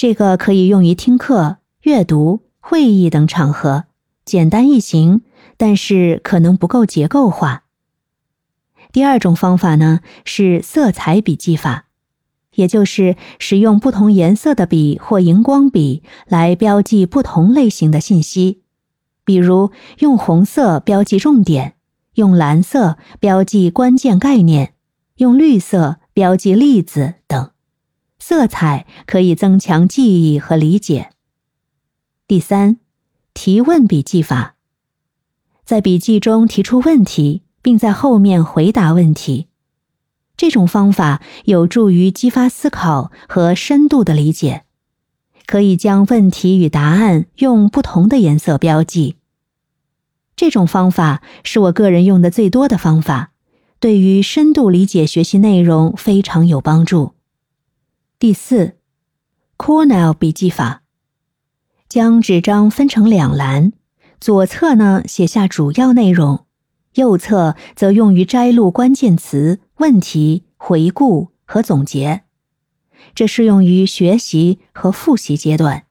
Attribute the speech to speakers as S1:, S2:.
S1: 这个可以用于听课、阅读、会议等场合，简单易行，但是可能不够结构化。第二种方法呢是色彩笔记法，也就是使用不同颜色的笔或荧光笔来标记不同类型的信息，比如用红色标记重点，用蓝色标记关键概念，用绿色标记例子等。色彩可以增强记忆和理解。第三，提问笔记法，在笔记中提出问题，并在后面回答问题。这种方法有助于激发思考和深度的理解。可以将问题与答案用不同的颜色标记。这种方法是我个人用的最多的方法，对于深度理解学习内容非常有帮助。第四，Cornell 笔记法，将纸张分成两栏，左侧呢写下主要内容，右侧则用于摘录关键词、问题、回顾和总结。这适用于学习和复习阶段。